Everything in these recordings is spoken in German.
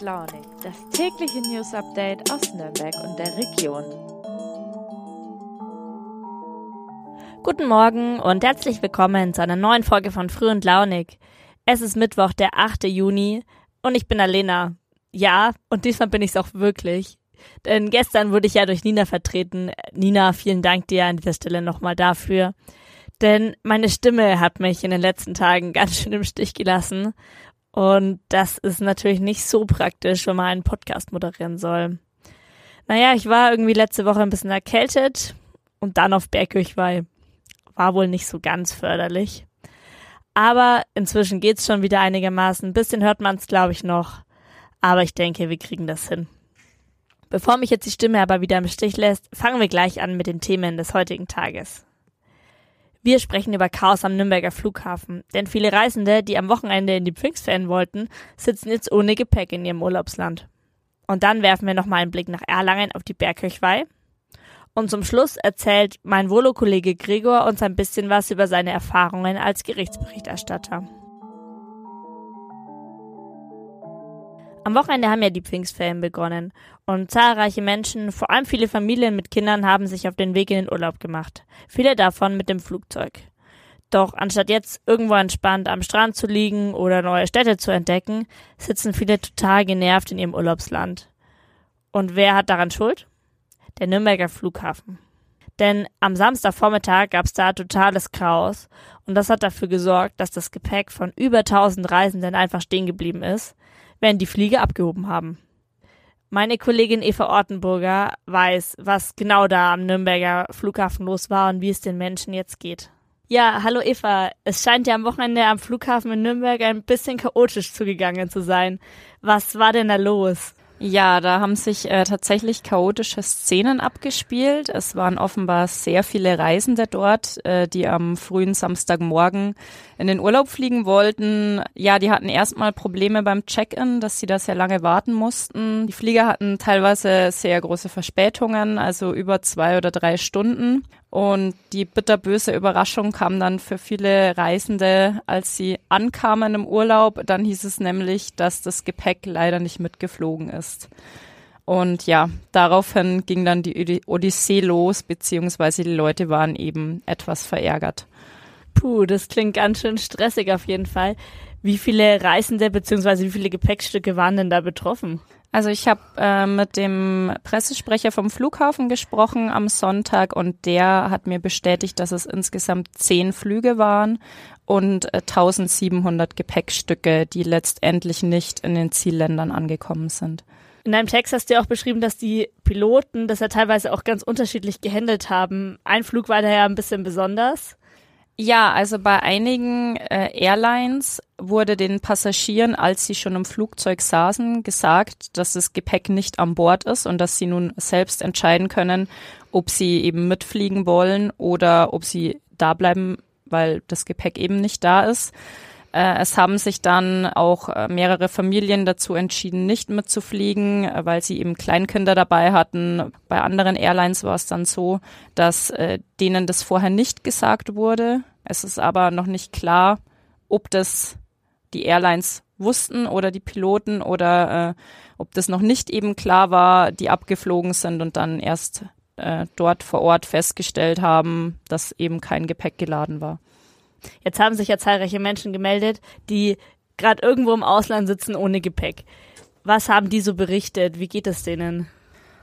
Launig, das tägliche News Update aus Nürnberg und der Region. Guten Morgen und herzlich willkommen zu einer neuen Folge von Früh und Launig. Es ist Mittwoch, der 8. Juni und ich bin Alena. Ja, und diesmal bin ich es auch wirklich. Denn gestern wurde ich ja durch Nina vertreten. Nina, vielen Dank dir an dieser Stelle nochmal dafür. Denn meine Stimme hat mich in den letzten Tagen ganz schön im Stich gelassen. Und das ist natürlich nicht so praktisch, wenn man einen Podcast moderieren soll. Naja, ich war irgendwie letzte Woche ein bisschen erkältet und dann auf Bergkirchweih. War wohl nicht so ganz förderlich. Aber inzwischen geht's schon wieder einigermaßen. Ein bisschen hört man's, glaube ich, noch. Aber ich denke, wir kriegen das hin. Bevor mich jetzt die Stimme aber wieder im Stich lässt, fangen wir gleich an mit den Themen des heutigen Tages. Wir sprechen über Chaos am Nürnberger Flughafen, denn viele Reisende, die am Wochenende in die Pfingstferien wollten, sitzen jetzt ohne Gepäck in ihrem Urlaubsland. Und dann werfen wir nochmal einen Blick nach Erlangen auf die Bergkirchweih. Und zum Schluss erzählt mein Volo-Kollege Gregor uns ein bisschen was über seine Erfahrungen als Gerichtsberichterstatter. Am Wochenende haben ja die Pfingstferien begonnen und zahlreiche Menschen, vor allem viele Familien mit Kindern, haben sich auf den Weg in den Urlaub gemacht. Viele davon mit dem Flugzeug. Doch anstatt jetzt irgendwo entspannt am Strand zu liegen oder neue Städte zu entdecken, sitzen viele total genervt in ihrem Urlaubsland. Und wer hat daran Schuld? Der Nürnberger Flughafen. Denn am Samstagvormittag gab es da totales Chaos und das hat dafür gesorgt, dass das Gepäck von über 1000 Reisenden einfach stehen geblieben ist, während die Flieger abgehoben haben. Meine Kollegin Eva Ortenburger weiß, was genau da am Nürnberger Flughafen los war und wie es den Menschen jetzt geht. Ja, hallo Eva. Es scheint ja am Wochenende am Flughafen in Nürnberg ein bisschen chaotisch zugegangen zu sein. Was war denn da los? Ja, da haben sich äh, tatsächlich chaotische Szenen abgespielt. Es waren offenbar sehr viele Reisende dort, äh, die am frühen Samstagmorgen in den Urlaub fliegen wollten. Ja, die hatten erstmal Probleme beim Check-in, dass sie da sehr lange warten mussten. Die Flieger hatten teilweise sehr große Verspätungen, also über zwei oder drei Stunden. Und die bitterböse Überraschung kam dann für viele Reisende, als sie ankamen im Urlaub. Dann hieß es nämlich, dass das Gepäck leider nicht mitgeflogen ist. Und ja, daraufhin ging dann die Odyssee los, beziehungsweise die Leute waren eben etwas verärgert. Puh, das klingt ganz schön stressig auf jeden Fall. Wie viele Reisende beziehungsweise wie viele Gepäckstücke waren denn da betroffen? Also ich habe äh, mit dem Pressesprecher vom Flughafen gesprochen am Sonntag und der hat mir bestätigt, dass es insgesamt zehn Flüge waren und äh, 1700 Gepäckstücke, die letztendlich nicht in den Zielländern angekommen sind. In deinem Text hast du ja auch beschrieben, dass die Piloten das ja teilweise auch ganz unterschiedlich gehandelt haben. Ein Flug war daher ein bisschen besonders. Ja, also bei einigen äh, Airlines wurde den Passagieren, als sie schon im Flugzeug saßen, gesagt, dass das Gepäck nicht an Bord ist und dass sie nun selbst entscheiden können, ob sie eben mitfliegen wollen oder ob sie da bleiben, weil das Gepäck eben nicht da ist. Äh, es haben sich dann auch äh, mehrere Familien dazu entschieden, nicht mitzufliegen, äh, weil sie eben Kleinkinder dabei hatten. Bei anderen Airlines war es dann so, dass denen das vorher nicht gesagt wurde. Es ist aber noch nicht klar, ob das die Airlines wussten oder die Piloten oder äh, ob das noch nicht eben klar war, die abgeflogen sind und dann erst äh, dort vor Ort festgestellt haben, dass eben kein Gepäck geladen war. Jetzt haben sich ja zahlreiche Menschen gemeldet, die gerade irgendwo im Ausland sitzen ohne Gepäck. Was haben die so berichtet? Wie geht es denen?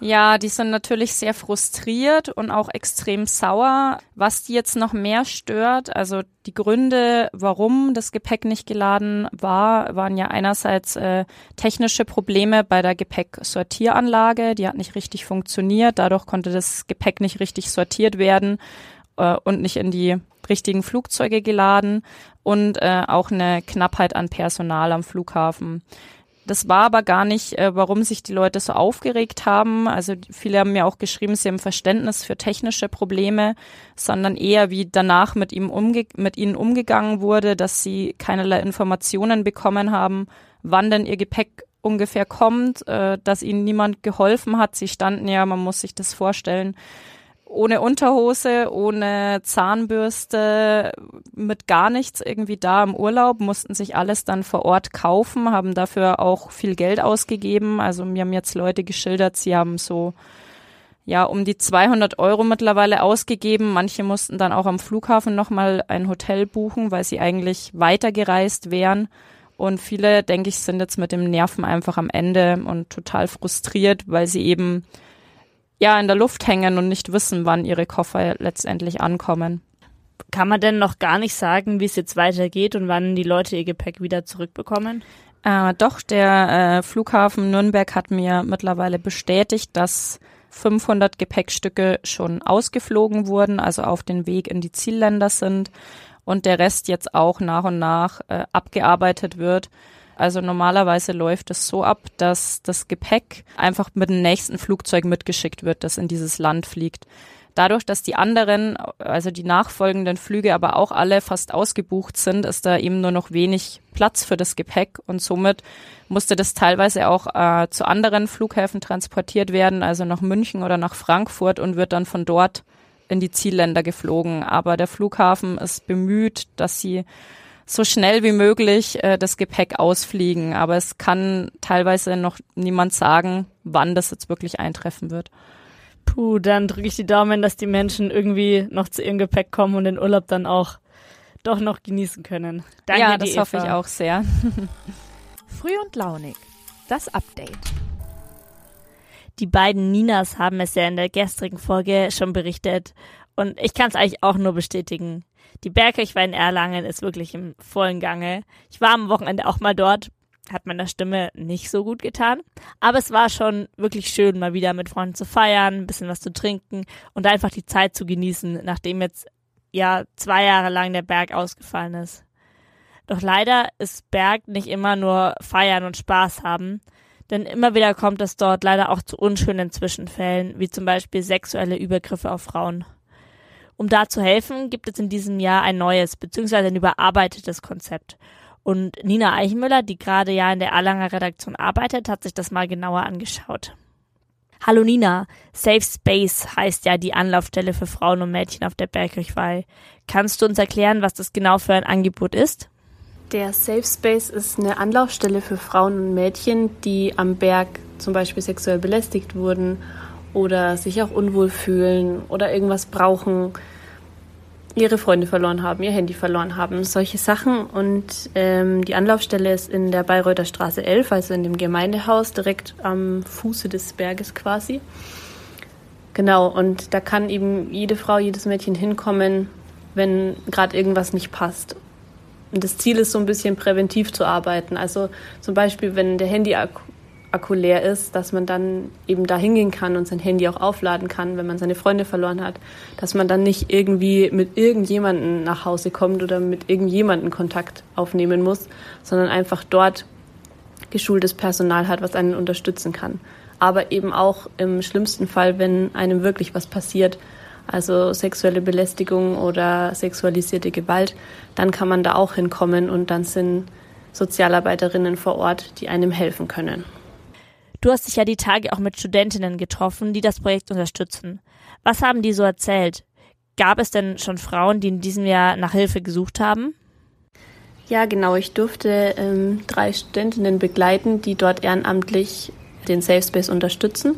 Ja, die sind natürlich sehr frustriert und auch extrem sauer. Was die jetzt noch mehr stört, also die Gründe, warum das Gepäck nicht geladen war, waren ja einerseits äh, technische Probleme bei der Gepäcksortieranlage. Die hat nicht richtig funktioniert. Dadurch konnte das Gepäck nicht richtig sortiert werden äh, und nicht in die richtigen Flugzeuge geladen und äh, auch eine Knappheit an Personal am Flughafen. Das war aber gar nicht, äh, warum sich die Leute so aufgeregt haben. Also viele haben mir auch geschrieben, sie haben Verständnis für technische Probleme, sondern eher wie danach mit ihm umge mit ihnen umgegangen wurde, dass sie keinerlei Informationen bekommen haben, wann denn ihr Gepäck ungefähr kommt, äh, dass ihnen niemand geholfen hat. Sie standen ja, man muss sich das vorstellen, ohne Unterhose, ohne Zahnbürste, mit gar nichts irgendwie da im Urlaub, mussten sich alles dann vor Ort kaufen, haben dafür auch viel Geld ausgegeben. Also mir haben jetzt Leute geschildert, sie haben so ja um die 200 Euro mittlerweile ausgegeben. Manche mussten dann auch am Flughafen nochmal ein Hotel buchen, weil sie eigentlich weitergereist wären. Und viele, denke ich, sind jetzt mit dem Nerven einfach am Ende und total frustriert, weil sie eben ja in der Luft hängen und nicht wissen, wann ihre Koffer letztendlich ankommen. Kann man denn noch gar nicht sagen, wie es jetzt weitergeht und wann die Leute ihr Gepäck wieder zurückbekommen? Äh, doch, der äh, Flughafen Nürnberg hat mir mittlerweile bestätigt, dass 500 Gepäckstücke schon ausgeflogen wurden, also auf den Weg in die Zielländer sind und der Rest jetzt auch nach und nach äh, abgearbeitet wird. Also normalerweise läuft es so ab, dass das Gepäck einfach mit dem nächsten Flugzeug mitgeschickt wird, das in dieses Land fliegt. Dadurch, dass die anderen, also die nachfolgenden Flüge aber auch alle fast ausgebucht sind, ist da eben nur noch wenig Platz für das Gepäck und somit musste das teilweise auch äh, zu anderen Flughäfen transportiert werden, also nach München oder nach Frankfurt und wird dann von dort in die Zielländer geflogen. Aber der Flughafen ist bemüht, dass sie so schnell wie möglich äh, das Gepäck ausfliegen. Aber es kann teilweise noch niemand sagen, wann das jetzt wirklich eintreffen wird. Puh, dann drücke ich die Daumen, dass die Menschen irgendwie noch zu ihrem Gepäck kommen und den Urlaub dann auch doch noch genießen können. Danke, ja, das hoffe ich auch sehr. Früh und launig. Das Update. Die beiden Ninas haben es ja in der gestrigen Folge schon berichtet und ich kann es eigentlich auch nur bestätigen. Die Bergkirchweih in Erlangen ist wirklich im vollen Gange. Ich war am Wochenende auch mal dort, hat meiner Stimme nicht so gut getan, aber es war schon wirklich schön, mal wieder mit Freunden zu feiern, ein bisschen was zu trinken und einfach die Zeit zu genießen, nachdem jetzt ja zwei Jahre lang der Berg ausgefallen ist. Doch leider ist Berg nicht immer nur feiern und Spaß haben, denn immer wieder kommt es dort leider auch zu unschönen Zwischenfällen, wie zum Beispiel sexuelle Übergriffe auf Frauen. Um da zu helfen, gibt es in diesem Jahr ein neues bzw. ein überarbeitetes Konzept. Und Nina Eichenmüller, die gerade ja in der Erlanger Redaktion arbeitet, hat sich das mal genauer angeschaut. Hallo Nina, Safe Space heißt ja die Anlaufstelle für Frauen und Mädchen auf der Bergkirchweih. Kannst du uns erklären, was das genau für ein Angebot ist? Der Safe Space ist eine Anlaufstelle für Frauen und Mädchen, die am Berg zum Beispiel sexuell belästigt wurden oder sich auch unwohl fühlen oder irgendwas brauchen, ihre Freunde verloren haben, ihr Handy verloren haben, solche Sachen. Und ähm, die Anlaufstelle ist in der Bayreuther Straße 11, also in dem Gemeindehaus, direkt am Fuße des Berges quasi. Genau, und da kann eben jede Frau, jedes Mädchen hinkommen, wenn gerade irgendwas nicht passt. Und das Ziel ist so ein bisschen präventiv zu arbeiten. Also zum Beispiel, wenn der Handy-Akku Akku leer ist, dass man dann eben da hingehen kann und sein Handy auch aufladen kann, wenn man seine Freunde verloren hat, dass man dann nicht irgendwie mit irgendjemanden nach Hause kommt oder mit irgendjemanden Kontakt aufnehmen muss, sondern einfach dort geschultes Personal hat, was einen unterstützen kann. Aber eben auch im schlimmsten Fall, wenn einem wirklich was passiert, also sexuelle Belästigung oder sexualisierte Gewalt, dann kann man da auch hinkommen und dann sind Sozialarbeiterinnen vor Ort, die einem helfen können. Du hast dich ja die Tage auch mit Studentinnen getroffen, die das Projekt unterstützen. Was haben die so erzählt? Gab es denn schon Frauen, die in diesem Jahr nach Hilfe gesucht haben? Ja, genau. Ich durfte ähm, drei Studentinnen begleiten, die dort ehrenamtlich den Safe Space unterstützen.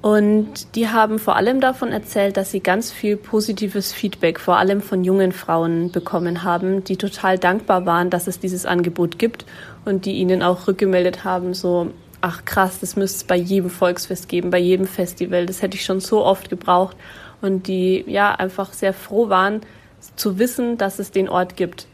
Und die haben vor allem davon erzählt, dass sie ganz viel positives Feedback, vor allem von jungen Frauen, bekommen haben, die total dankbar waren, dass es dieses Angebot gibt und die ihnen auch rückgemeldet haben, so ach krass, das müsste es bei jedem Volksfest geben, bei jedem Festival. Das hätte ich schon so oft gebraucht. Und die ja einfach sehr froh waren, zu wissen, dass es den Ort gibt.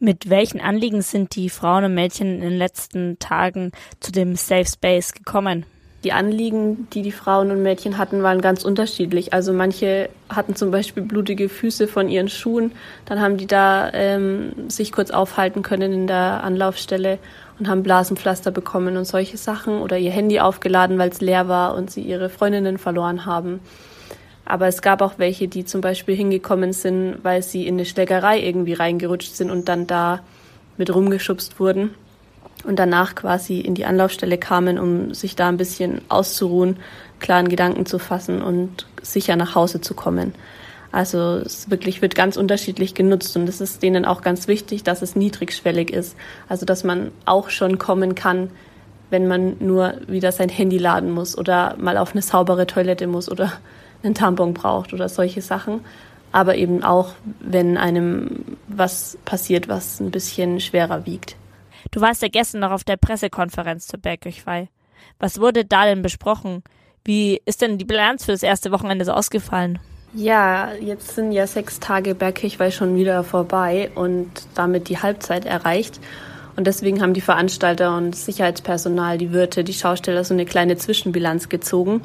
Mit welchen Anliegen sind die Frauen und Mädchen in den letzten Tagen zu dem Safe Space gekommen? Die Anliegen, die die Frauen und Mädchen hatten, waren ganz unterschiedlich. Also manche hatten zum Beispiel blutige Füße von ihren Schuhen, dann haben die da ähm, sich kurz aufhalten können in der Anlaufstelle und haben Blasenpflaster bekommen und solche Sachen oder ihr Handy aufgeladen, weil es leer war und sie ihre Freundinnen verloren haben. Aber es gab auch welche, die zum Beispiel hingekommen sind, weil sie in eine Schlägerei irgendwie reingerutscht sind und dann da mit rumgeschubst wurden und danach quasi in die Anlaufstelle kamen, um sich da ein bisschen auszuruhen, klaren Gedanken zu fassen und sicher nach Hause zu kommen. Also es wirklich wird ganz unterschiedlich genutzt und es ist denen auch ganz wichtig, dass es niedrigschwellig ist. Also dass man auch schon kommen kann, wenn man nur wieder sein Handy laden muss oder mal auf eine saubere Toilette muss oder einen Tampon braucht oder solche Sachen. Aber eben auch, wenn einem was passiert, was ein bisschen schwerer wiegt. Du warst ja gestern noch auf der Pressekonferenz zur Bergkirchweih. Was wurde da denn besprochen? Wie ist denn die Bilanz für das erste Wochenende so ausgefallen? Ja, jetzt sind ja sechs Tage Bergkirchweih schon wieder vorbei und damit die Halbzeit erreicht. Und deswegen haben die Veranstalter und Sicherheitspersonal, die Wirte, die Schausteller so eine kleine Zwischenbilanz gezogen.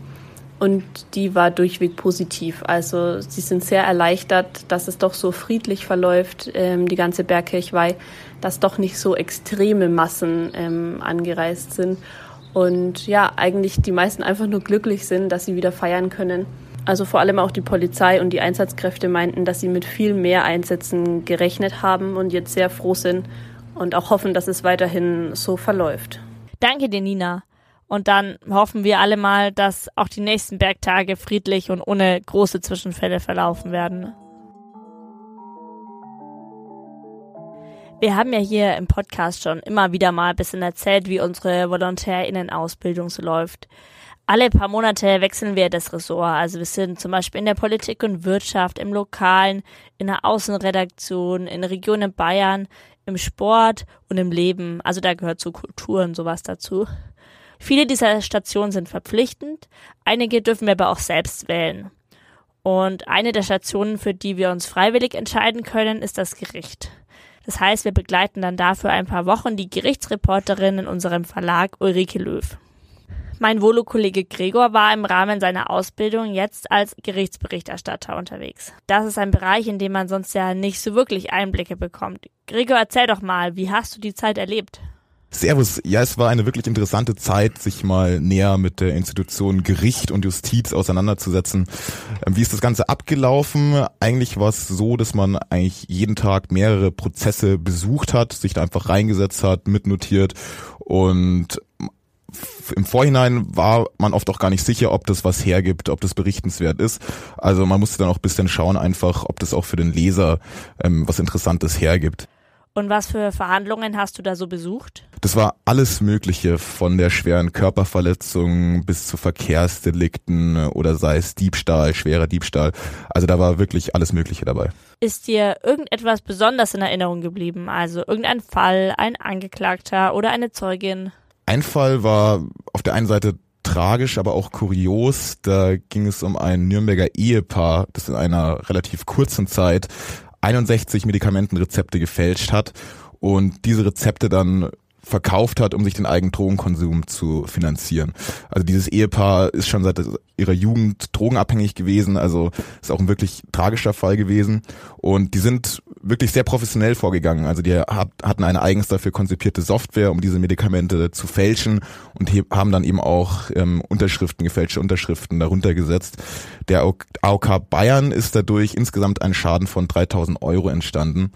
Und die war durchweg positiv. Also sie sind sehr erleichtert, dass es doch so friedlich verläuft, ähm, die ganze Bergkirchweih, dass doch nicht so extreme Massen ähm, angereist sind. Und ja, eigentlich die meisten einfach nur glücklich sind, dass sie wieder feiern können. Also vor allem auch die Polizei und die Einsatzkräfte meinten, dass sie mit viel mehr Einsätzen gerechnet haben und jetzt sehr froh sind und auch hoffen, dass es weiterhin so verläuft. Danke dir, Nina. Und dann hoffen wir alle mal, dass auch die nächsten Bergtage friedlich und ohne große Zwischenfälle verlaufen werden. Wir haben ja hier im Podcast schon immer wieder mal ein bisschen erzählt, wie unsere VolontärInnen-Ausbildung so läuft. Alle paar Monate wechseln wir das Ressort. Also wir sind zum Beispiel in der Politik und Wirtschaft, im Lokalen, in der Außenredaktion, in der Region in Bayern, im Sport und im Leben. Also da gehört so Kultur und sowas dazu. Viele dieser Stationen sind verpflichtend, einige dürfen wir aber auch selbst wählen. Und eine der Stationen, für die wir uns freiwillig entscheiden können, ist das Gericht. Das heißt, wir begleiten dann dafür ein paar Wochen die Gerichtsreporterin in unserem Verlag Ulrike Löw. Mein Volo-Kollege Gregor war im Rahmen seiner Ausbildung jetzt als Gerichtsberichterstatter unterwegs. Das ist ein Bereich, in dem man sonst ja nicht so wirklich Einblicke bekommt. Gregor, erzähl doch mal, wie hast du die Zeit erlebt? Servus. Ja, es war eine wirklich interessante Zeit, sich mal näher mit der Institution Gericht und Justiz auseinanderzusetzen. Ähm, wie ist das Ganze abgelaufen? Eigentlich war es so, dass man eigentlich jeden Tag mehrere Prozesse besucht hat, sich da einfach reingesetzt hat, mitnotiert und im Vorhinein war man oft auch gar nicht sicher, ob das was hergibt, ob das berichtenswert ist. Also man musste dann auch ein bisschen schauen, einfach, ob das auch für den Leser ähm, was Interessantes hergibt. Und was für Verhandlungen hast du da so besucht? Das war alles Mögliche, von der schweren Körperverletzung bis zu Verkehrsdelikten oder sei es Diebstahl, schwerer Diebstahl. Also da war wirklich alles Mögliche dabei. Ist dir irgendetwas besonders in Erinnerung geblieben? Also irgendein Fall, ein Angeklagter oder eine Zeugin? Ein Fall war auf der einen Seite tragisch, aber auch kurios. Da ging es um ein Nürnberger Ehepaar, das in einer relativ kurzen Zeit 61 Medikamentenrezepte gefälscht hat und diese Rezepte dann verkauft hat, um sich den eigenen Drogenkonsum zu finanzieren. Also dieses Ehepaar ist schon seit ihrer Jugend drogenabhängig gewesen, also ist auch ein wirklich tragischer Fall gewesen. Und die sind wirklich sehr professionell vorgegangen. Also die hatten eine eigens dafür konzipierte Software, um diese Medikamente zu fälschen und haben dann eben auch ähm, Unterschriften, gefälschte Unterschriften darunter gesetzt. Der AOK Bayern ist dadurch insgesamt ein Schaden von 3000 Euro entstanden.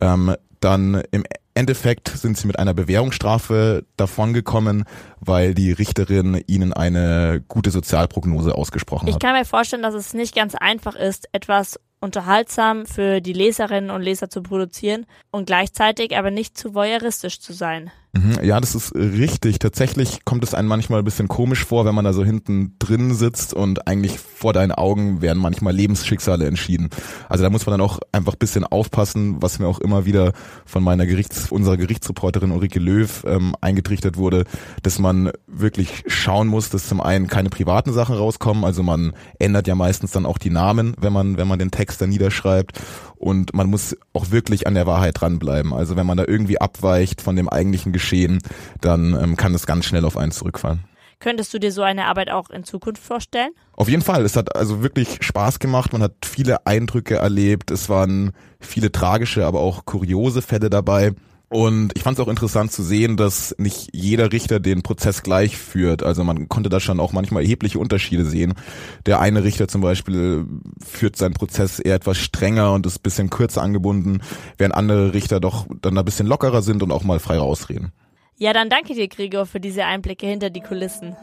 Ähm, dann im Endeffekt sind sie mit einer Bewährungsstrafe davongekommen, weil die Richterin ihnen eine gute Sozialprognose ausgesprochen hat. Ich kann mir vorstellen, dass es nicht ganz einfach ist, etwas unterhaltsam für die Leserinnen und Leser zu produzieren und gleichzeitig aber nicht zu voyeuristisch zu sein. Mhm, ja, das ist richtig. Tatsächlich kommt es einem manchmal ein bisschen komisch vor, wenn man da so hinten drin sitzt und eigentlich vor deinen Augen werden manchmal Lebensschicksale entschieden. Also da muss man dann auch einfach ein bisschen aufpassen, was mir auch immer wieder von meiner Gerichts, unserer Gerichtsreporterin Ulrike Löw ähm, eingetrichtert wurde, dass man wirklich schauen muss, dass zum einen keine privaten Sachen rauskommen. Also man ändert ja meistens dann auch die Namen, wenn man, wenn man den Text dann niederschreibt und man muss auch wirklich an der Wahrheit dranbleiben. Also wenn man da irgendwie abweicht von dem eigentlichen Geschehen, dann ähm, kann es ganz schnell auf einen zurückfallen. Könntest du dir so eine Arbeit auch in Zukunft vorstellen? Auf jeden Fall. Es hat also wirklich Spaß gemacht. Man hat viele Eindrücke erlebt. Es waren viele tragische, aber auch kuriose Fälle dabei. Und ich fand es auch interessant zu sehen, dass nicht jeder Richter den Prozess gleich führt. Also man konnte da schon auch manchmal erhebliche Unterschiede sehen. Der eine Richter zum Beispiel führt seinen Prozess eher etwas strenger und ist bisschen kürzer angebunden, während andere Richter doch dann ein bisschen lockerer sind und auch mal frei rausreden. Ja, dann danke dir, Gregor, für diese Einblicke hinter die Kulissen.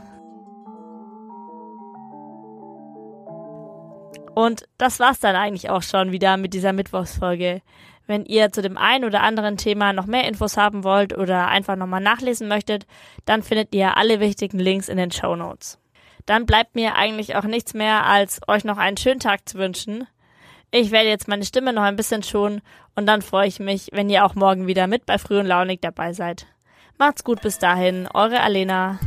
Und das war's dann eigentlich auch schon wieder mit dieser Mittwochsfolge. Wenn ihr zu dem einen oder anderen Thema noch mehr Infos haben wollt oder einfach nochmal nachlesen möchtet, dann findet ihr alle wichtigen Links in den Show Notes. Dann bleibt mir eigentlich auch nichts mehr, als euch noch einen schönen Tag zu wünschen. Ich werde jetzt meine Stimme noch ein bisschen schonen und dann freue ich mich, wenn ihr auch morgen wieder mit bei Früh und Launig dabei seid. Macht's gut bis dahin, eure Alena.